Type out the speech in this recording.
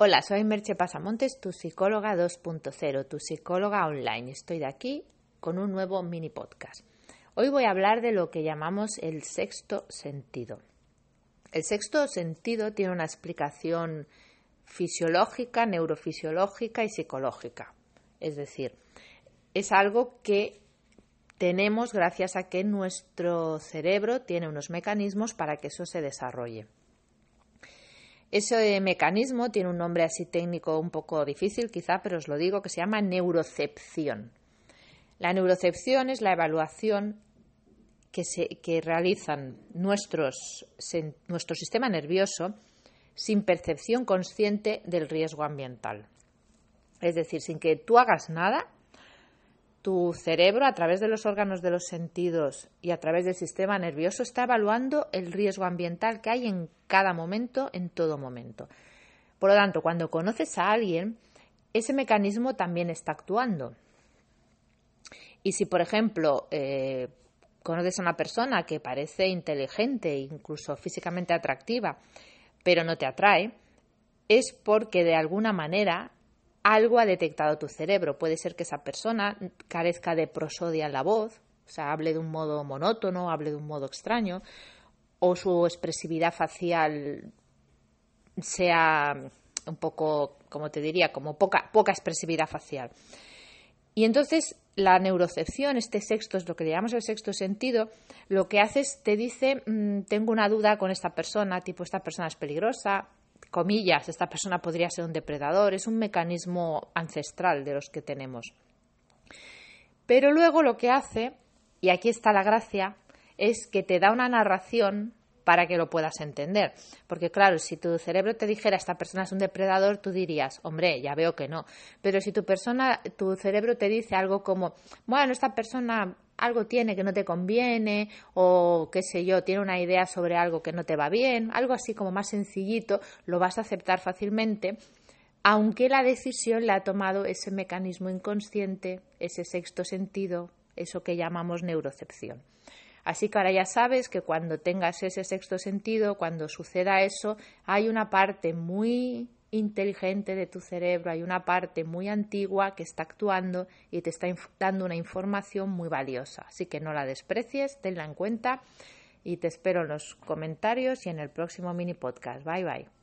Hola, soy Merche Pasamontes, tu psicóloga 2.0, tu psicóloga online. Estoy de aquí con un nuevo mini podcast. Hoy voy a hablar de lo que llamamos el sexto sentido. El sexto sentido tiene una explicación fisiológica, neurofisiológica y psicológica. Es decir, es algo que tenemos gracias a que nuestro cerebro tiene unos mecanismos para que eso se desarrolle. Ese mecanismo tiene un nombre así técnico un poco difícil quizá, pero os lo digo, que se llama neurocepción. La neurocepción es la evaluación que, se, que realizan nuestros, nuestro sistema nervioso sin percepción consciente del riesgo ambiental. Es decir, sin que tú hagas nada, tu cerebro, a través de los órganos de los sentidos y a través del sistema nervioso, está evaluando el riesgo ambiental que hay en cada momento, en todo momento. Por lo tanto, cuando conoces a alguien, ese mecanismo también está actuando. Y si, por ejemplo, eh, conoces a una persona que parece inteligente, incluso físicamente atractiva, pero no te atrae, es porque de alguna manera algo ha detectado tu cerebro. Puede ser que esa persona carezca de prosodia en la voz, o sea, hable de un modo monótono, hable de un modo extraño, o su expresividad facial sea un poco, como te diría, como poca, expresividad facial. Y entonces la neurocepción, este sexto es lo que llamamos el sexto sentido, lo que hace es te dice, mm, tengo una duda con esta persona, tipo esta persona es peligrosa, comillas, esta persona podría ser un depredador, es un mecanismo ancestral de los que tenemos. Pero luego lo que hace, y aquí está la gracia, es que te da una narración para que lo puedas entender. Porque claro, si tu cerebro te dijera esta persona es un depredador, tú dirías, hombre, ya veo que no. Pero si tu persona, tu cerebro te dice algo como, bueno, esta persona algo tiene que no te conviene o qué sé yo, tiene una idea sobre algo que no te va bien, algo así como más sencillito, lo vas a aceptar fácilmente, aunque la decisión la ha tomado ese mecanismo inconsciente, ese sexto sentido, eso que llamamos neurocepción. Así que ahora ya sabes que cuando tengas ese sexto sentido, cuando suceda eso, hay una parte muy inteligente de tu cerebro, hay una parte muy antigua que está actuando y te está dando una información muy valiosa. Así que no la desprecies, tenla en cuenta y te espero en los comentarios y en el próximo mini podcast. Bye bye.